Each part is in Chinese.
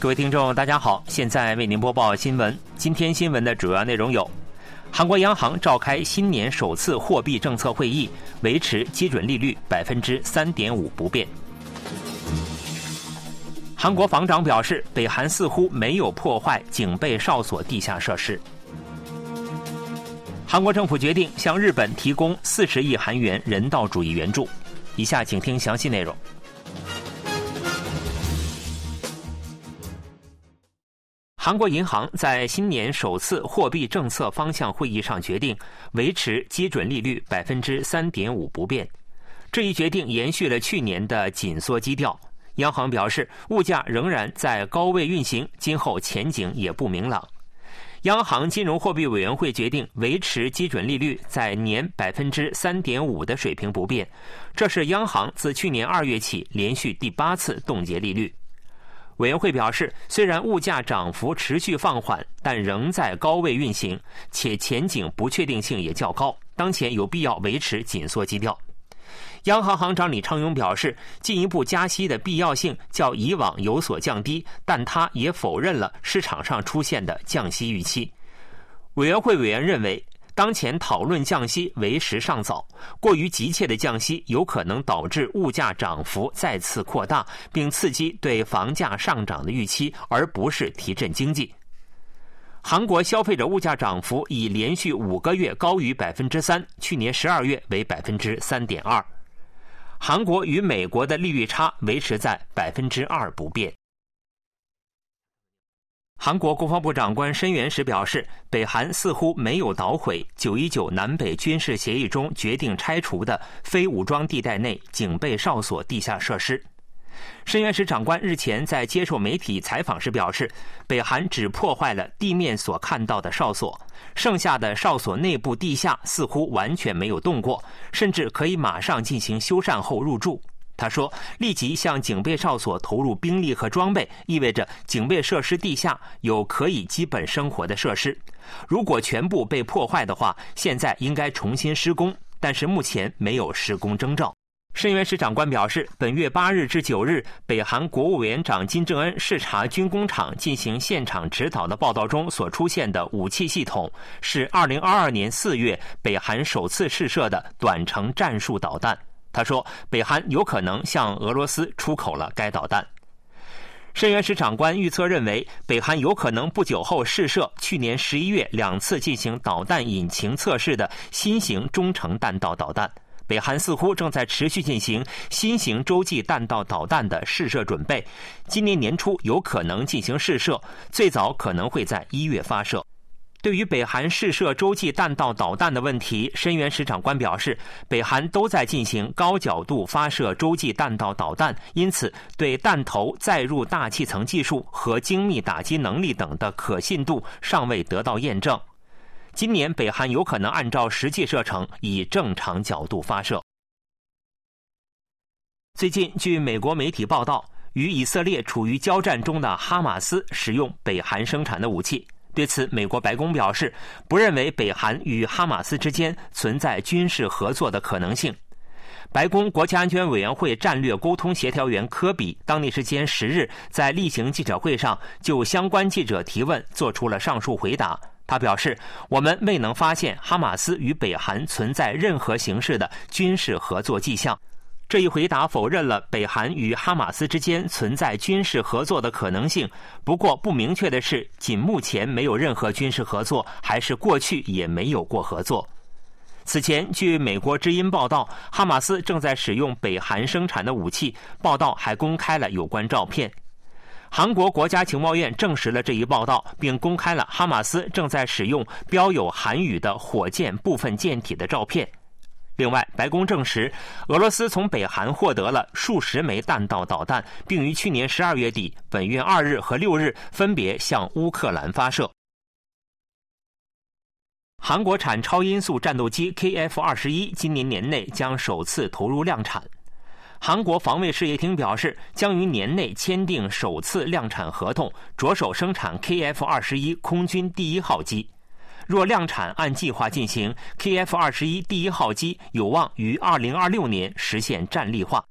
各位听众，大家好，现在为您播报新闻。今天新闻的主要内容有：韩国央行召开新年首次货币政策会议，维持基准利率百分之三点五不变。韩国防长表示，北韩似乎没有破坏警备哨所地下设施。韩国政府决定向日本提供四十亿韩元人道主义援助。以下请听详细内容。韩国银行在新年首次货币政策方向会议上决定维持基准利率百分之三点五不变。这一决定延续了去年的紧缩基调。央行表示，物价仍然在高位运行，今后前景也不明朗。央行金融货币委员会决定维持基准利率在年百分之三点五的水平不变，这是央行自去年二月起连续第八次冻结利率。委员会表示，虽然物价涨幅持续放缓，但仍在高位运行，且前景不确定性也较高。当前有必要维持紧缩基调。央行行长李昌镛表示，进一步加息的必要性较以往有所降低，但他也否认了市场上出现的降息预期。委员会委员认为。当前讨论降息为时尚早，过于急切的降息有可能导致物价涨幅再次扩大，并刺激对房价上涨的预期，而不是提振经济。韩国消费者物价涨幅已连续五个月高于百分之三，去年十二月为百分之三点二。韩国与美国的利率差维持在百分之二不变。韩国国防部长官申元时表示，北韩似乎没有捣毁九一九南北军事协议中决定拆除的非武装地带内警备哨所地下设施。申元时长官日前在接受媒体采访时表示，北韩只破坏了地面所看到的哨所，剩下的哨所内部地下似乎完全没有动过，甚至可以马上进行修缮后入住。他说：“立即向警备哨所投入兵力和装备，意味着警备设施地下有可以基本生活的设施。如果全部被破坏的话，现在应该重新施工，但是目前没有施工征兆。”申元时长官表示，本月八日至九日，北韩国务委员长金正恩视察军工厂进行现场指导的报道中所出现的武器系统，是二零二二年四月北韩首次试射的短程战术导弹。他说，北韩有可能向俄罗斯出口了该导弹。申元石长官预测认为，北韩有可能不久后试射去年十一月两次进行导弹引擎测试的新型中程弹道导弹。北韩似乎正在持续进行新型洲际弹道导弹的试射准备，今年年初有可能进行试射，最早可能会在一月发射。对于北韩试射洲际弹道导弹的问题，申元时长官表示，北韩都在进行高角度发射洲际弹道导弹，因此对弹头载入大气层技术和精密打击能力等的可信度尚未得到验证。今年北韩有可能按照实际射程以正常角度发射。最近，据美国媒体报道，与以色列处于交战中的哈马斯使用北韩生产的武器。对此，美国白宫表示，不认为北韩与哈马斯之间存在军事合作的可能性。白宫国家安全委员会战略沟通协调员科比当地时间十日在例行记者会上就相关记者提问做出了上述回答。他表示：“我们未能发现哈马斯与北韩存在任何形式的军事合作迹象。”这一回答否认了北韩与哈马斯之间存在军事合作的可能性。不过，不明确的是，仅目前没有任何军事合作，还是过去也没有过合作。此前，据美国之音报道，哈马斯正在使用北韩生产的武器。报道还公开了有关照片。韩国国家情报院证实了这一报道，并公开了哈马斯正在使用标有韩语的火箭部分舰体的照片。另外，白宫证实，俄罗斯从北韩获得了数十枚弹道导弹，并于去年十二月底、本月二日和六日分别向乌克兰发射。韩国产超音速战斗机 KF 二十一今年年内将首次投入量产。韩国防卫事业厅表示，将于年内签订首次量产合同，着手生产 KF 二十一空军第一号机。若量产按计划进行，KF 二十一第一号机有望于二零二六年实现战力化。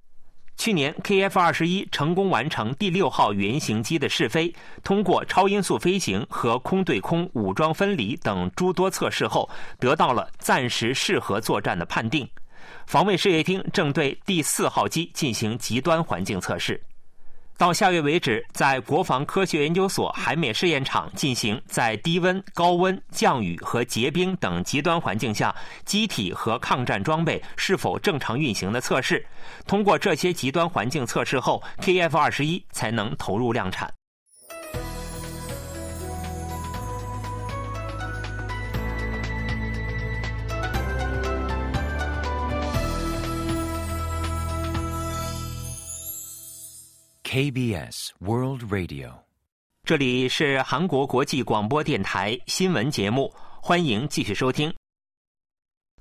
去年，KF 二十一成功完成第六号原型机的试飞，通过超音速飞行和空对空武装分离等诸多测试后，得到了暂时适合作战的判定。防卫事业厅正对第四号机进行极端环境测试。到下月为止，在国防科学研究所海美试验场进行在低温、高温、降雨和结冰等极端环境下，机体和抗战装备是否正常运行的测试。通过这些极端环境测试后，KF 二十一才能投入量产。KBS World Radio，这里是韩国国际广播电台新闻节目，欢迎继续收听。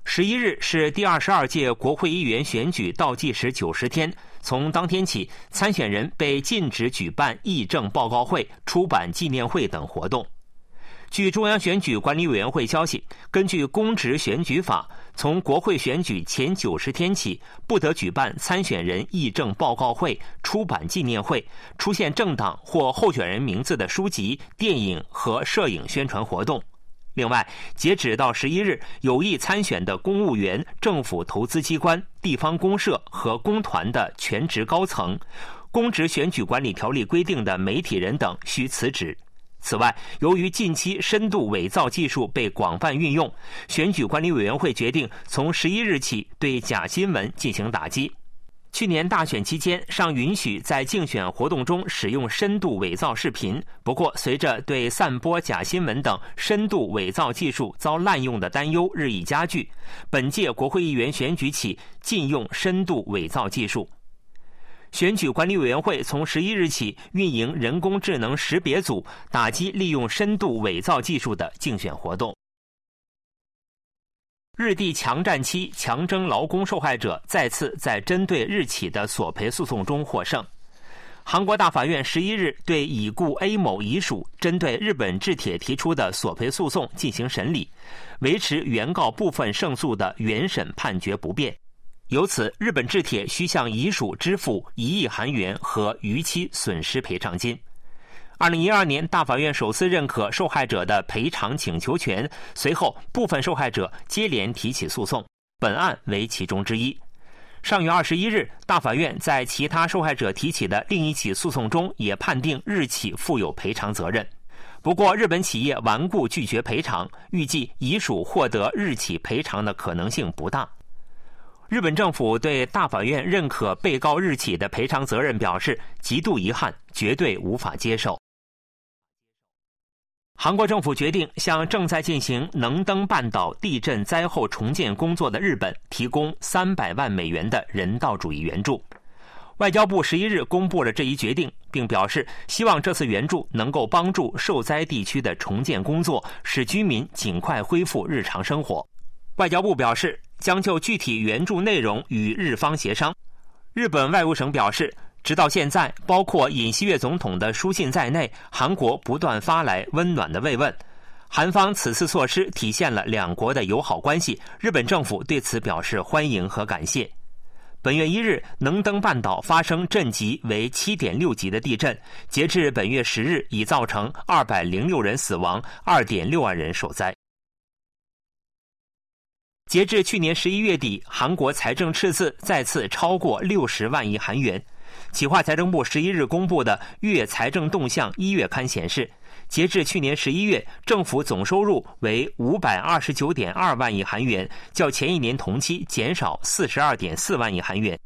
十一日是第二十二届国会议员选举倒计时九十天，从当天起，参选人被禁止举办议政报告会、出版纪念会等活动。据中央选举管理委员会消息，根据《公职选举法》，从国会选举前九十天起，不得举办参选人议政报告会、出版纪念会、出现政党或候选人名字的书籍、电影和摄影宣传活动。另外，截止到十一日，有意参选的公务员、政府投资机关、地方公社和公团的全职高层，《公职选举管理条例》规定的媒体人等需辞职。此外，由于近期深度伪造技术被广泛运用，选举管理委员会决定从十一日起对假新闻进行打击。去年大选期间尚允许在竞选活动中使用深度伪造视频，不过随着对散播假新闻等深度伪造技术遭滥用的担忧日益加剧，本届国会议员选举起禁用深度伪造技术。选举管理委员会从十一日起运营人工智能识别组，打击利用深度伪造技术的竞选活动。日帝强占期强征劳工受害者再次在针对日企的索赔诉讼中获胜。韩国大法院十一日对已故 A 某遗属针对日本制铁提出的索赔诉讼进行审理，维持原告部分胜诉的原审判决不变。由此，日本制铁需向遗属支付一亿韩元和逾期损失赔偿金。二零一二年，大法院首次认可受害者的赔偿请求权，随后部分受害者接连提起诉讼，本案为其中之一。上月二十一日，大法院在其他受害者提起的另一起诉讼中，也判定日企负有赔偿责任。不过，日本企业顽固拒绝赔偿，预计遗属获得日企赔偿的可能性不大。日本政府对大法院认可被告日企的赔偿责任表示极度遗憾，绝对无法接受。韩国政府决定向正在进行能登半岛地震灾后重建工作的日本提供三百万美元的人道主义援助。外交部十一日公布了这一决定，并表示希望这次援助能够帮助受灾地区的重建工作，使居民尽快恢复日常生活。外交部表示。将就具体援助内容与日方协商。日本外务省表示，直到现在，包括尹锡悦总统的书信在内，韩国不断发来温暖的慰问。韩方此次措施体现了两国的友好关系，日本政府对此表示欢迎和感谢。本月一日，能登半岛发生震级为七点六级的地震，截至本月十日，已造成二百零六人死亡，二点六万人受灾。截至去年十一月底，韩国财政赤字再次超过六十万亿韩元。企划财政部十一日公布的月财政动向一月刊显示，截至去年十一月，政府总收入为五百二十九点二万亿韩元，较前一年同期减少四十二点四万亿韩元。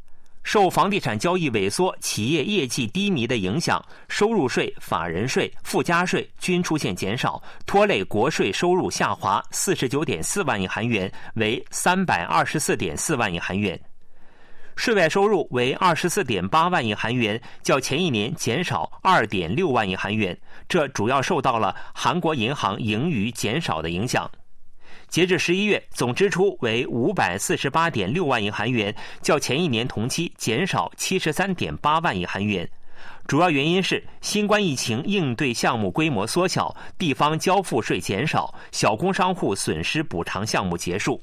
受房地产交易萎缩、企业业绩低迷的影响，收入税、法人税、附加税均出现减少，拖累国税收入下滑四十九点四万亿韩元，为三百二十四点四万亿韩元；税外收入为二十四点八万亿韩元，较前一年减少二点六万亿韩元。这主要受到了韩国银行盈余减少的影响。截至十一月，总支出为五百四十八点六万亿韩元，较前一年同期减少七十三点八万亿韩元。主要原因是新冠疫情应对项目规模缩小，地方交付税减少，小工商户损失补偿项目结束。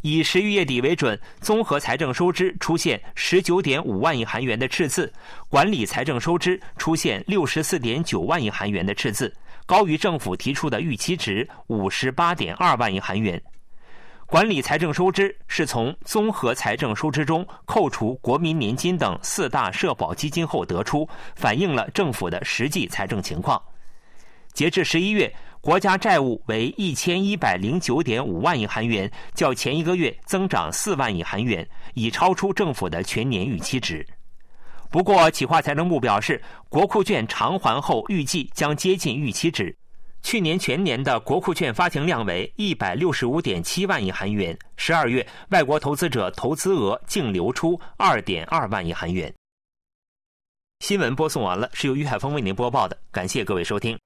以十一月底为准，综合财政收支出现十九点五万亿韩元的赤字，管理财政收支出现六十四点九万亿韩元的赤字，高于政府提出的预期值五十八点二万亿韩元。管理财政收支是从综合财政收支中扣除国民年金等四大社保基金后得出，反映了政府的实际财政情况。截至十一月。国家债务为一千一百零九点五万亿韩元，较前一个月增长四万亿韩元，已超出政府的全年预期值。不过，企划财政部表示，国库券偿还后预计将接近预期值。去年全年的国库券发行量为一百六十五点七万亿韩元，十二月外国投资者投资额净流出二点二万亿韩元。新闻播送完了，是由于海峰为您播报的，感谢各位收听。